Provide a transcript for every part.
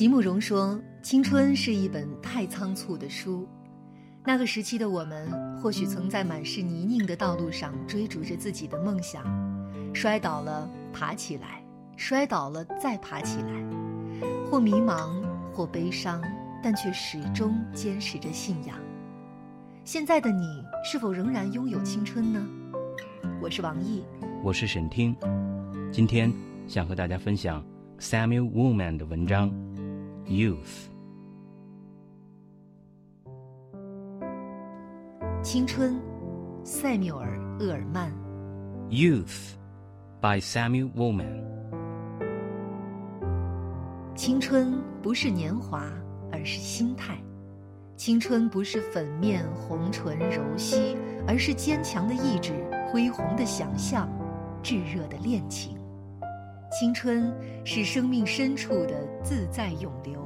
席慕容说：“青春是一本太仓促的书。那个时期的我们，或许曾在满是泥泞的道路上追逐着自己的梦想，摔倒了，爬起来，摔倒了再爬起来，或迷茫，或悲伤，但却始终坚持着信仰。现在的你，是否仍然拥有青春呢？”我是王毅，我是沈听，今天想和大家分享 Samuel Woolman 的文章。Youth，青春，塞缪尔·厄尔曼。Youth by Samuel Woolman。青春不是年华，而是心态；青春不是粉面、红唇、柔膝，而是坚强的意志、恢宏的想象、炙热的恋情。青春是生命深处的自在涌流。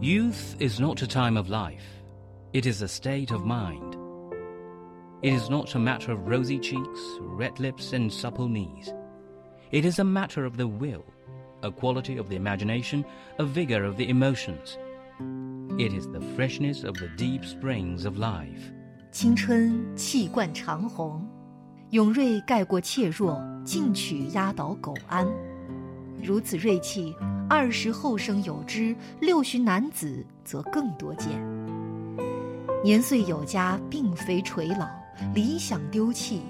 Youth is not a time of life, it is a state of mind. It is not a matter of rosy cheeks, red lips, and supple knees. It is a matter of the will, a quality of the imagination, a vigor of the emotions. It is the freshness of the deep springs of life. 青春气贯长虹， 勇锐盖过怯弱，进取压倒苟安。如此锐气，二十后生有之，六旬男子则更多见。年岁有加，并非垂老；理想丢弃，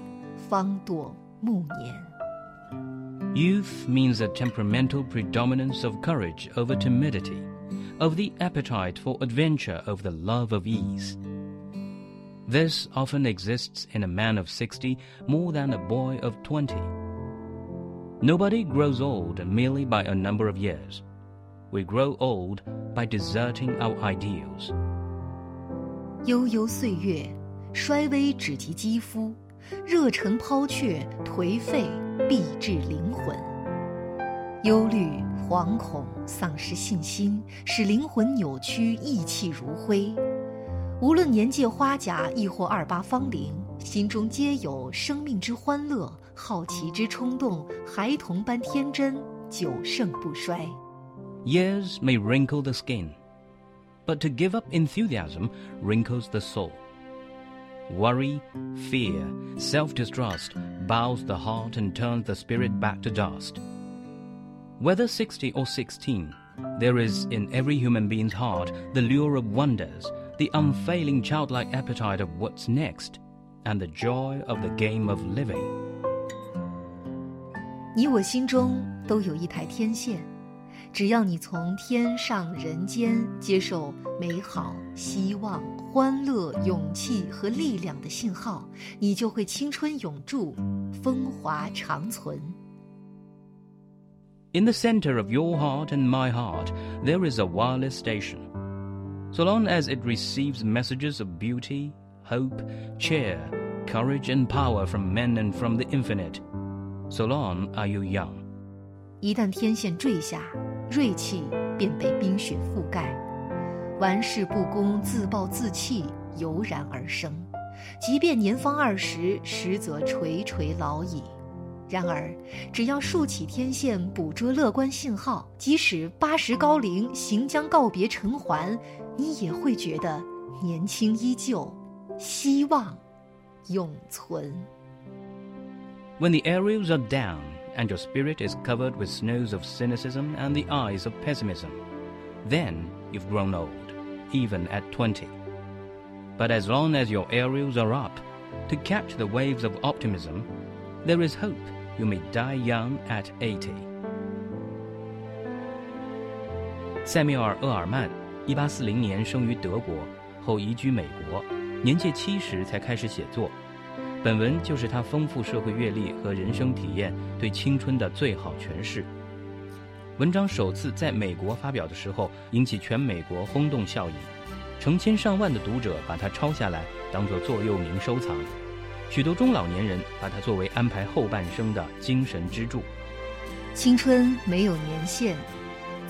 方堕暮年。Youth means a temperamental predominance of courage over timidity, of the appetite for adventure over the love of ease. This often exists in a man of sixty more than a boy of twenty. Nobody grows old merely by a number of years. We grow old by deserting our ideals. 悠悠岁月，衰微只及肌肤，热忱抛却，颓废必至灵魂。忧虑、惶恐、丧失信心，使灵魂扭曲，意气如灰。 无论年届花甲，亦或二八芳龄，心中皆有生命之欢乐。好奇之冲动，孩童般天真，久盛不衰。Years may wrinkle the skin, but to give up enthusiasm wrinkles the soul. Worry, fear, self-distrust bows the heart and turns the spirit back to dust. Whether 60 or 16, there is in every human being's heart the lure of wonders, the unfailing childlike appetite of what's next, and the joy of the game of living. 你我心中都有一台天线，只要你从天上人间接受美好、希望、欢乐、勇气和力量的信号，你就会青春永驻，风华长存。In the center of your heart and my heart, there is a wireless station. So long as it receives messages of beauty, hope, cheer, courage, and power from men and from the infinite, So long are you young？一旦天线坠下，锐气便被冰雪覆盖，玩世不恭、自暴自弃油然而生。即便年方二十，实则垂垂老矣。然而，只要竖起天线，捕捉乐观信号，即使八十高龄，行将告别尘寰，你也会觉得年轻依旧，希望永存。When the aerials are down and your spirit is covered with snows of cynicism and the eyes of pessimism, then you've grown old, even at 20. But as long as your aerials are up, to catch the waves of optimism, there is hope you may die young at 80. 塞缪尔·厄尔曼 ，1840年生于德国，后移居美国，年届七十才开始写作。本文就是他丰富社会阅历和人生体验对青春的最好诠释。文章首次在美国发表的时候，引起全美国轰动效应，成千上万的读者把它抄下来当做座右铭收藏，许多中老年人把它作为安排后半生的精神支柱。青春没有年限，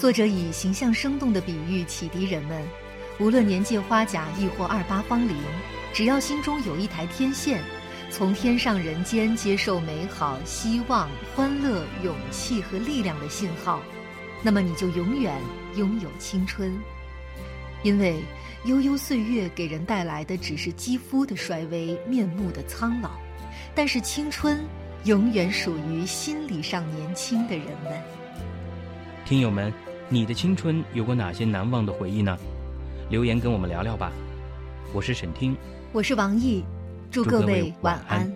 作者以形象生动的比喻启迪人们，无论年届花甲亦或二八芳龄，只要心中有一台天线。从天上人间接受美好、希望、欢乐、勇气和力量的信号，那么你就永远拥有青春。因为悠悠岁月给人带来的只是肌肤的衰微、面目的苍老，但是青春永远属于心理上年轻的人们。听友们，你的青春有过哪些难忘的回忆呢？留言跟我们聊聊吧。我是沈听，我是王毅，祝各位晚安。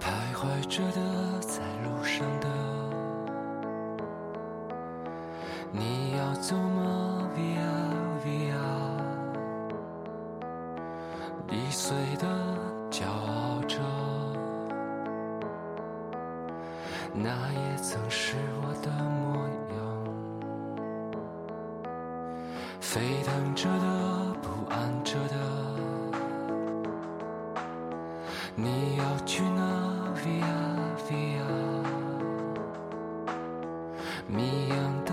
徘徊着的，在路上的，碎的，骄傲着，那也曾是我的模样。沸腾着的，不安着的，你要去哪？via via，迷样的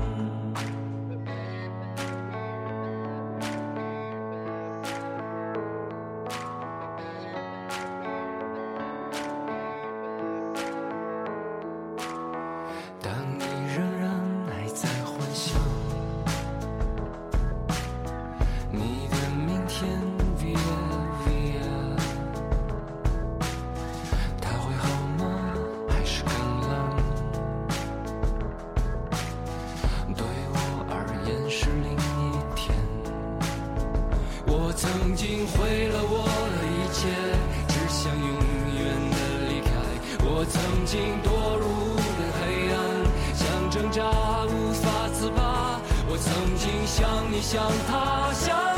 曾经想你，想他，想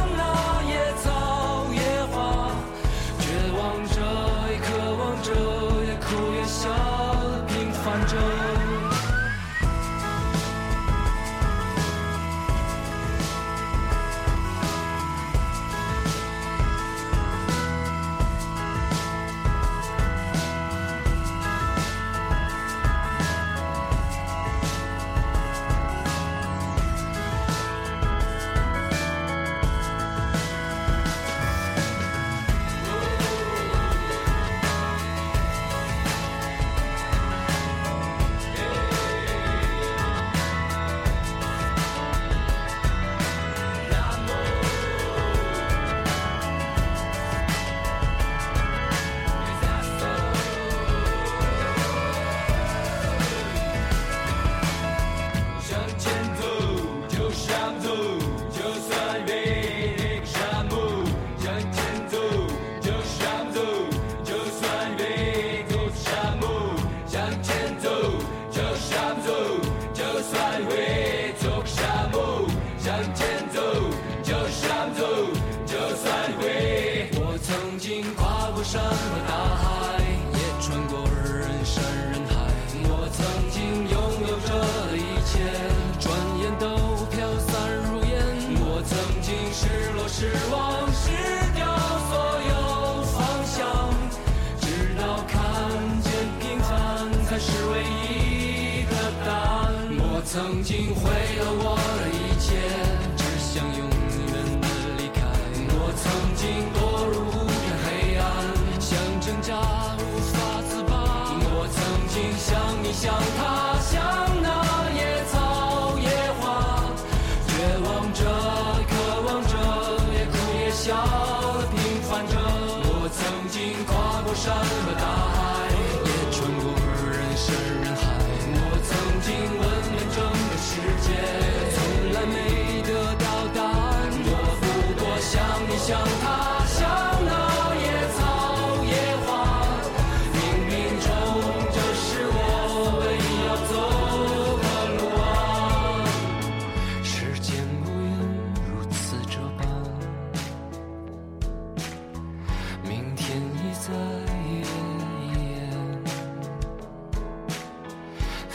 才是唯一的答案。我曾经毁了我的一切，只想永远的离开。我曾经堕入无边黑暗，想。挣扎无法自拔，我曾经像你像他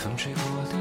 风吹过的